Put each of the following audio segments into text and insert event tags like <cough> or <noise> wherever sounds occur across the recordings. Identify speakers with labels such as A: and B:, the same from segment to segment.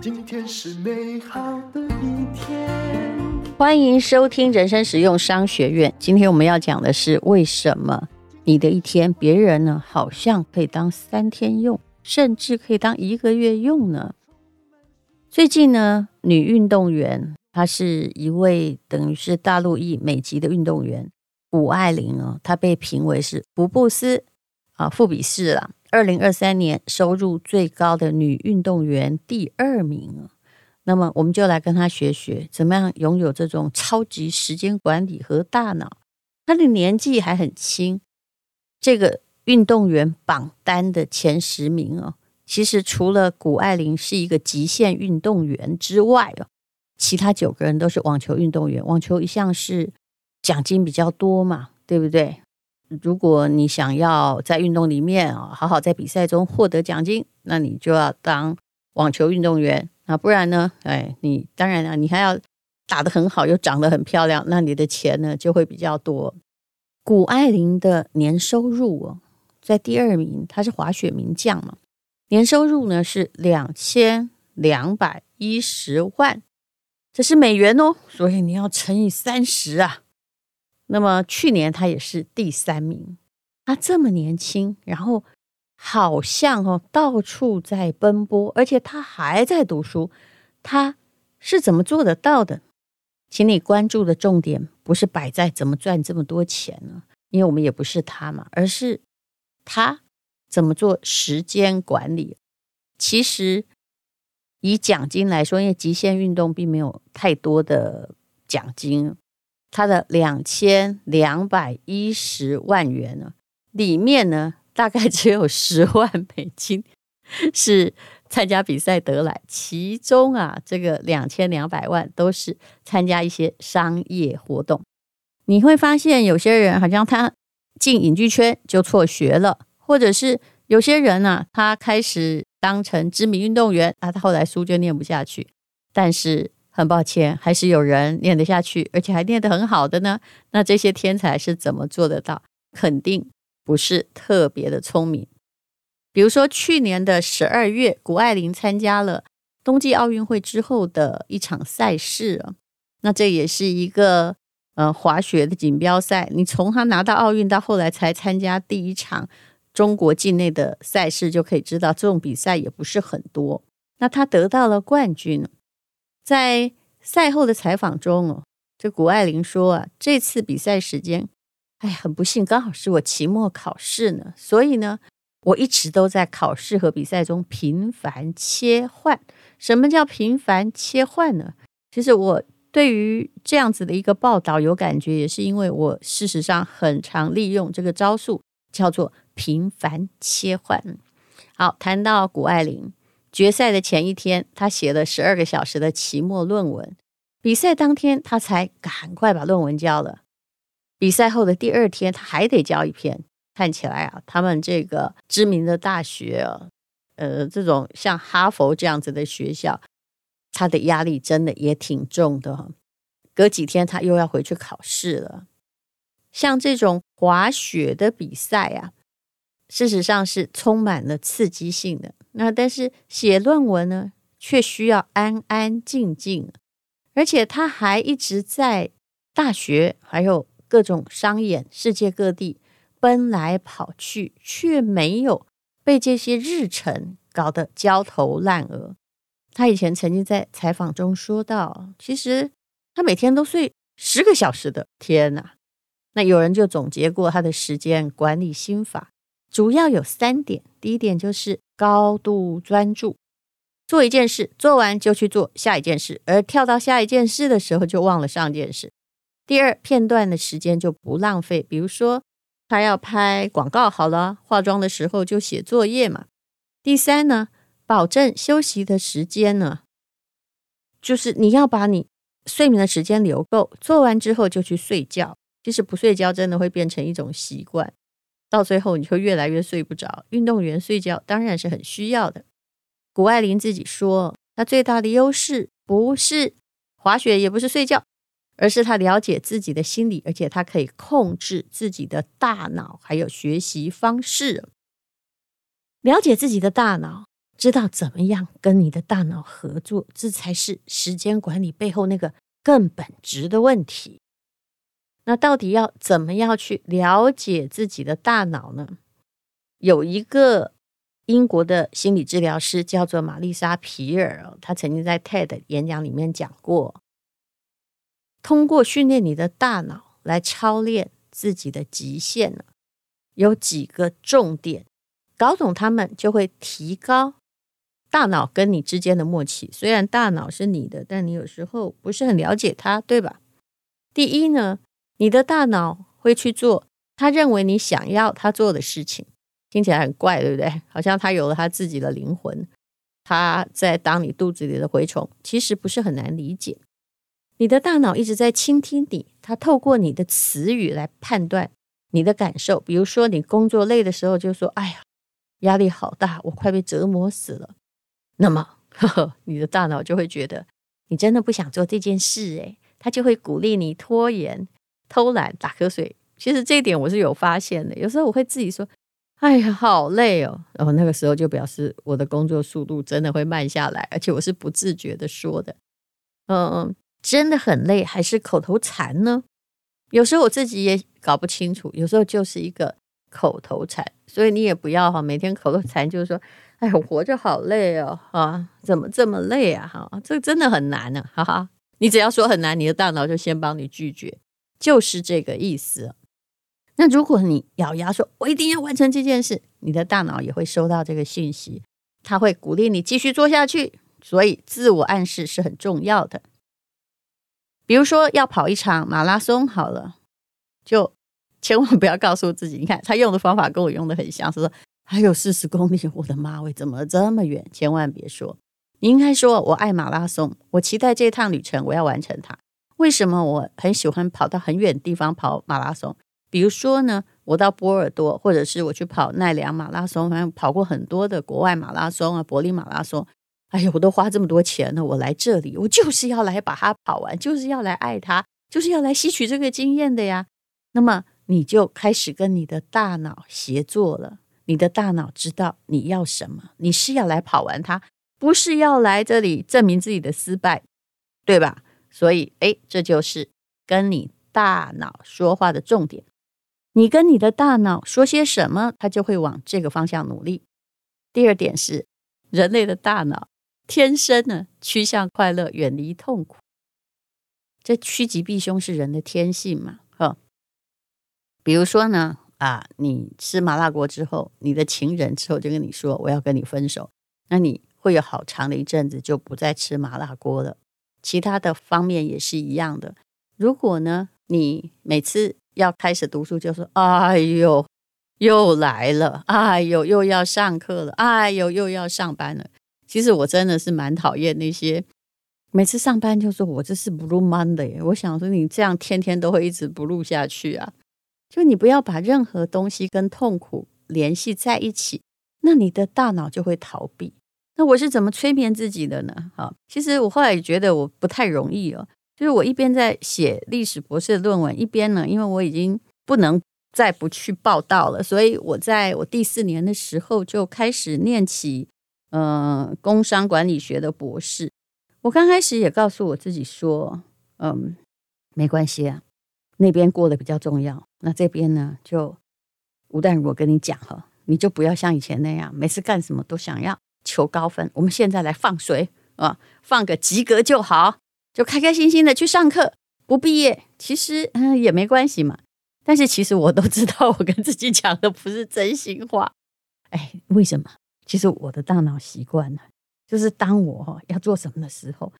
A: 今天是美好的一天。
B: 欢迎收听人生实用商学院。今天我们要讲的是为什么你的一天，别人呢好像可以当三天用，甚至可以当一个月用呢？最近呢，女运动员，她是一位等于是大陆裔美籍的运动员，谷爱凌哦，她被评为是福布斯啊富比士了，二零二三年收入最高的女运动员第二名。那么我们就来跟她学学，怎么样拥有这种超级时间管理和大脑。她的年纪还很轻，这个运动员榜单的前十名哦，其实除了谷爱凌是一个极限运动员之外哦，其他九个人都是网球运动员。网球一向是奖金比较多嘛，对不对？如果你想要在运动里面啊，好好在比赛中获得奖金，那你就要当网球运动员。啊，不然呢？哎，你当然了，你还要打得很好，又长得很漂亮，那你的钱呢就会比较多。谷爱凌的年收入哦，在第二名，她是滑雪名将嘛，年收入呢是两千两百一十万，这是美元哦，所以你要乘以三十啊。那么去年他也是第三名，他这么年轻，然后。好像哦，到处在奔波，而且他还在读书，他是怎么做得到的？请你关注的重点不是摆在怎么赚这么多钱呢？因为我们也不是他嘛，而是他怎么做时间管理。其实以奖金来说，因为极限运动并没有太多的奖金，他的两千两百一十万元呢，里面呢。大概只有十万美金 <laughs> 是参加比赛得来，其中啊，这个两千两百万都是参加一些商业活动。你会发现有些人好像他进影剧圈就辍学了，或者是有些人呢、啊，他开始当成知名运动员啊，他后来书就念不下去。但是很抱歉，还是有人念得下去，而且还念得很好的呢。那这些天才是怎么做得到？肯定。不是特别的聪明，比如说去年的十二月，谷爱凌参加了冬季奥运会之后的一场赛事，那这也是一个呃滑雪的锦标赛。你从他拿到奥运到后来才参加第一场中国境内的赛事，就可以知道这种比赛也不是很多。那他得到了冠军，在赛后的采访中哦，这谷爱凌说啊，这次比赛时间。哎，很不幸，刚好是我期末考试呢，所以呢，我一直都在考试和比赛中频繁切换。什么叫频繁切换呢？其实我对于这样子的一个报道有感觉，也是因为我事实上很常利用这个招数，叫做频繁切换。好，谈到谷爱凌，决赛的前一天，他写了十二个小时的期末论文，比赛当天，他才赶快把论文交了。比赛后的第二天，他还得交一篇。看起来啊，他们这个知名的大学啊，呃，这种像哈佛这样子的学校，他的压力真的也挺重的。隔几天他又要回去考试了。像这种滑雪的比赛啊，事实上是充满了刺激性的。那但是写论文呢，却需要安安静静，而且他还一直在大学，还有。各种商演，世界各地奔来跑去，却没有被这些日程搞得焦头烂额。他以前曾经在采访中说到，其实他每天都睡十个小时的。天哪！那有人就总结过他的时间管理心法，主要有三点。第一点就是高度专注，做一件事做完就去做下一件事，而跳到下一件事的时候就忘了上件事。第二，片段的时间就不浪费，比如说他要拍广告，好了，化妆的时候就写作业嘛。第三呢，保证休息的时间呢，就是你要把你睡眠的时间留够，做完之后就去睡觉。其实不睡觉真的会变成一种习惯，到最后你会越来越睡不着。运动员睡觉当然是很需要的。谷爱凌自己说，她最大的优势不是滑雪，也不是睡觉。而是她了解自己的心理，而且她可以控制自己的大脑，还有学习方式。了解自己的大脑，知道怎么样跟你的大脑合作，这才是时间管理背后那个更本质的问题。那到底要怎么样去了解自己的大脑呢？有一个英国的心理治疗师叫做玛丽莎皮尔，他曾经在 TED 演讲里面讲过，通过训练你的大脑来操练自己的极限呢，有几个重点，搞懂他们就会提高大脑跟你之间的默契。虽然大脑是你的，但你有时候不是很了解它，对吧？第一呢，你的大脑会去做他认为你想要他做的事情，听起来很怪，对不对？<laughs> 好像他有了他自己的灵魂，他在当你肚子里的蛔虫，其实不是很难理解。你的大脑一直在倾听你，他透过你的词语来判断。你的感受，比如说你工作累的时候，就说：“哎呀，压力好大，我快被折磨死了。”那么，呵呵，你的大脑就会觉得你真的不想做这件事，诶，他就会鼓励你拖延、偷懒、打瞌睡。其实这一点我是有发现的。有时候我会自己说：“哎呀，好累哦。”然后那个时候就表示我的工作速度真的会慢下来，而且我是不自觉的说的。嗯，真的很累，还是口头禅呢？有时候我自己也搞不清楚，有时候就是一个口头禅，所以你也不要哈，每天口头禅就是说，哎，我活着好累哦，啊，怎么这么累啊？哈，这真的很难呢，哈哈。你只要说很难，你的大脑就先帮你拒绝，就是这个意思。那如果你咬牙说，我一定要完成这件事，你的大脑也会收到这个信息，他会鼓励你继续做下去。所以自我暗示是很重要的。比如说要跑一场马拉松，好了，就千万不要告诉自己。你看他用的方法跟我用的很像，是说还有四十公里，我的妈喂，怎么这么远？千万别说，你应该说我爱马拉松，我期待这趟旅程，我要完成它。为什么我很喜欢跑到很远地方跑马拉松？比如说呢，我到波尔多，或者是我去跑奈良马拉松，反正跑过很多的国外马拉松啊，柏林马拉松。哎呀，我都花这么多钱了，我来这里，我就是要来把它跑完，就是要来爱它，就是要来吸取这个经验的呀。那么你就开始跟你的大脑协作了，你的大脑知道你要什么，你是要来跑完它，不是要来这里证明自己的失败，对吧？所以，哎，这就是跟你大脑说话的重点。你跟你的大脑说些什么，它就会往这个方向努力。第二点是人类的大脑。天生呢，趋向快乐，远离痛苦。这趋吉避凶是人的天性嘛？哈，比如说呢，啊，你吃麻辣锅之后，你的情人之后就跟你说我要跟你分手，那你会有好长的一阵子就不再吃麻辣锅了。其他的方面也是一样的。如果呢，你每次要开始读书就说，哎呦，又来了，哎呦，又要上课了，哎呦，又要上班了。其实我真的是蛮讨厌那些每次上班就说我这是 Blue Monday。我想说你这样天天都会一直 Blue 下去啊！就你不要把任何东西跟痛苦联系在一起，那你的大脑就会逃避。那我是怎么催眠自己的呢？哈，其实我后来也觉得我不太容易哦。就是我一边在写历史博士的论文，一边呢，因为我已经不能再不去报道了，所以我在我第四年的时候就开始念起。嗯、工商管理学的博士，我刚开始也告诉我自己说，嗯，没关系啊，那边过得比较重要。那这边呢，就吴淡如，我跟你讲哈，你就不要像以前那样，每次干什么都想要求高分。我们现在来放水啊，放个及格就好，就开开心心的去上课。不毕业其实嗯也没关系嘛。但是其实我都知道，我跟自己讲的不是真心话。哎，为什么？其实我的大脑习惯了，就是当我要做什么的时候，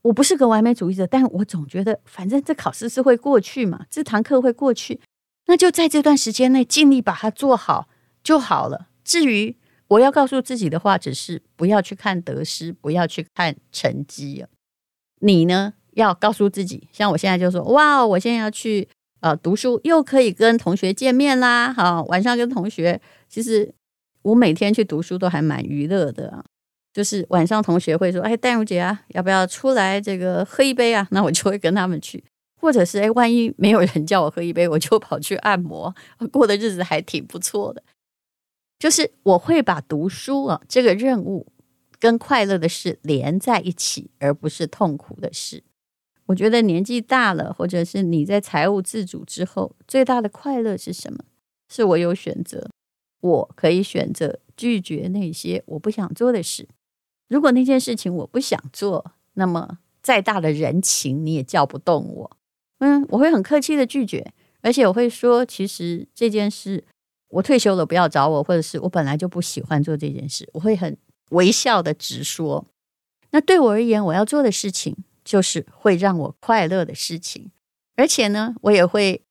B: 我不是个完美主义者，但我总觉得，反正这考试是会过去嘛，这堂课会过去，那就在这段时间内尽力把它做好就好了。至于我要告诉自己的话，只是不要去看得失，不要去看成绩。你呢，要告诉自己，像我现在就说，哇，我现在要去呃读书，又可以跟同学见面啦，好，晚上跟同学其实。我每天去读书都还蛮娱乐的啊，就是晚上同学会说：“哎，淡如姐啊，要不要出来这个喝一杯啊？” <laughs> 那我就会跟他们去，或者是哎，万一没有人叫我喝一杯，我就跑去按摩，过的日子还挺不错的。就是我会把读书啊这个任务跟快乐的事连在一起，而不是痛苦的事。我觉得年纪大了，或者是你在财务自主之后，最大的快乐是什么？是我有选择，我可以选择拒绝那些我不想做的事。如果那件事情我不想做，那么再大的人情你也叫不动我。嗯，我会很客气的拒绝，而且我会说，其实这件事。我退休了，不要找我，或者是我本来就不喜欢做这件事，我会很微笑的直说。那对我而言，我要做的事情就是会让我快乐的事情，而且呢，我也会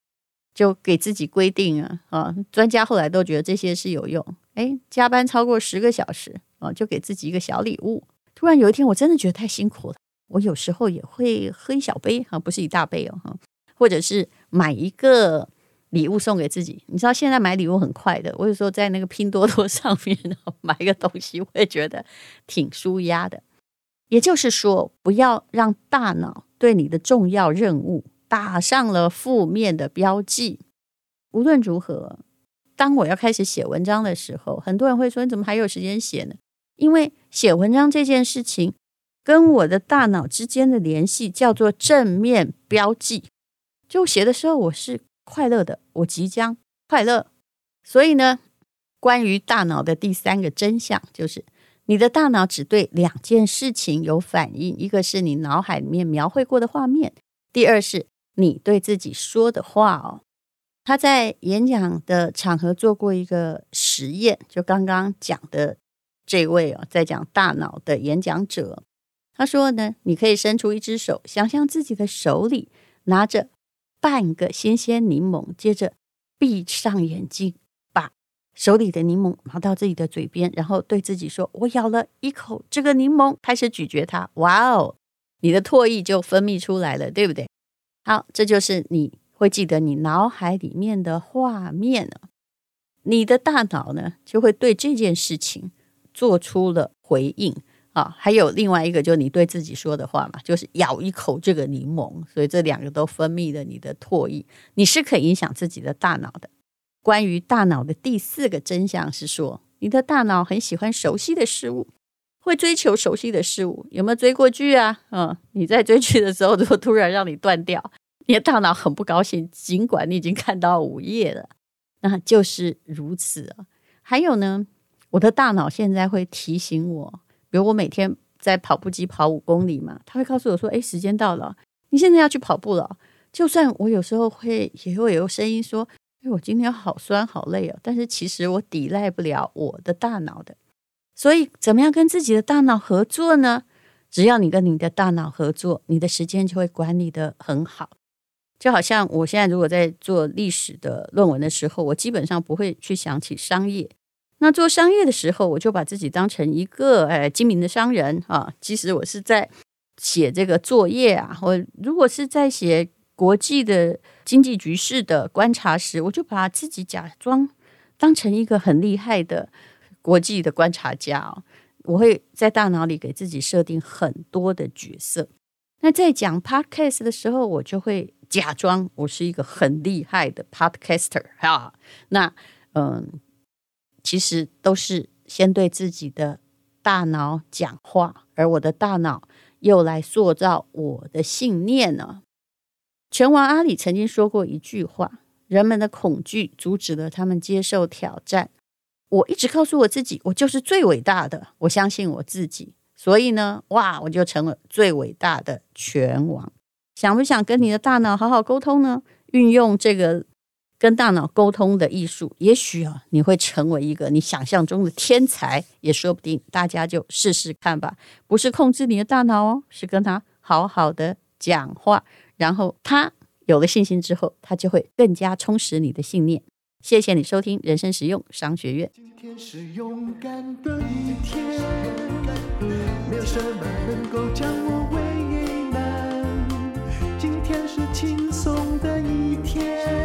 B: 就给自己规定啊啊，专家后来都觉得这些是有用。哎，加班超过十个小时啊，就给自己一个小礼物。突然有一天，我真的觉得太辛苦了，我有时候也会喝一小杯哈，不是一大杯哦哈，或者是买一个。礼物送给自己，你知道现在买礼物很快的。我有时候在那个拼多多上面买一个东西，我也觉得挺舒压的。也就是说，不要让大脑对你的重要任务打上了负面的标记。无论如何，当我要开始写文章的时候，很多人会说：“你怎么还有时间写呢？”因为写文章这件事情跟我的大脑之间的联系叫做正面标记。就写的时候，我是。快乐的，我即将快乐。所以呢，关于大脑的第三个真相就是，你的大脑只对两件事情有反应：一个是你脑海里面描绘过的画面，第二是你对自己说的话哦。他在演讲的场合做过一个实验，就刚刚讲的这位哦，在讲大脑的演讲者，他说呢，你可以伸出一只手，想象自己的手里拿着。半个新鲜柠檬，接着闭上眼睛，把手里的柠檬拿到自己的嘴边，然后对自己说：“我咬了一口这个柠檬，开始咀嚼它。”哇哦，你的唾液就分泌出来了，对不对？好，这就是你会记得你脑海里面的画面了。你的大脑呢，就会对这件事情做出了回应。啊，还有另外一个，就是你对自己说的话嘛，就是咬一口这个柠檬，所以这两个都分泌了你的唾液，你是可以影响自己的大脑的。关于大脑的第四个真相是说，你的大脑很喜欢熟悉的事物，会追求熟悉的事物。有没有追过剧啊？嗯，你在追剧的时候，如果突然让你断掉，你的大脑很不高兴，尽管你已经看到午夜了，那就是如此啊。还有呢，我的大脑现在会提醒我。比如我每天在跑步机跑五公里嘛，他会告诉我说：“哎，时间到了，你现在要去跑步了。”就算我有时候会也会有声音说：“哎，我今天好酸好累哦。”但是其实我抵赖不了我的大脑的。所以，怎么样跟自己的大脑合作呢？只要你跟你的大脑合作，你的时间就会管理得很好。就好像我现在如果在做历史的论文的时候，我基本上不会去想起商业。那做商业的时候，我就把自己当成一个呃精明的商人啊。即使我是在写这个作业啊，或如果是在写国际的经济局势的观察时，我就把自己假装当成一个很厉害的国际的观察家啊。我会在大脑里给自己设定很多的角色。那在讲 podcast 的时候，我就会假装我是一个很厉害的 podcaster 哈。那嗯。其实都是先对自己的大脑讲话，而我的大脑又来塑造我的信念呢。拳王阿里曾经说过一句话：“人们的恐惧阻止了他们接受挑战。”我一直告诉我自己，我就是最伟大的，我相信我自己，所以呢，哇，我就成了最伟大的拳王。想不想跟你的大脑好好沟通呢？运用这个。跟大脑沟通的艺术，也许啊，你会成为一个你想象中的天才，也说不定。大家就试试看吧，不是控制你的大脑哦，是跟他好好的讲话，然后他有了信心之后，他就会更加充实你的信念。谢谢你收听人生实用商学院。
A: 今天是勇敢的一天，没有什么能够将我为难。今天是轻松的一天。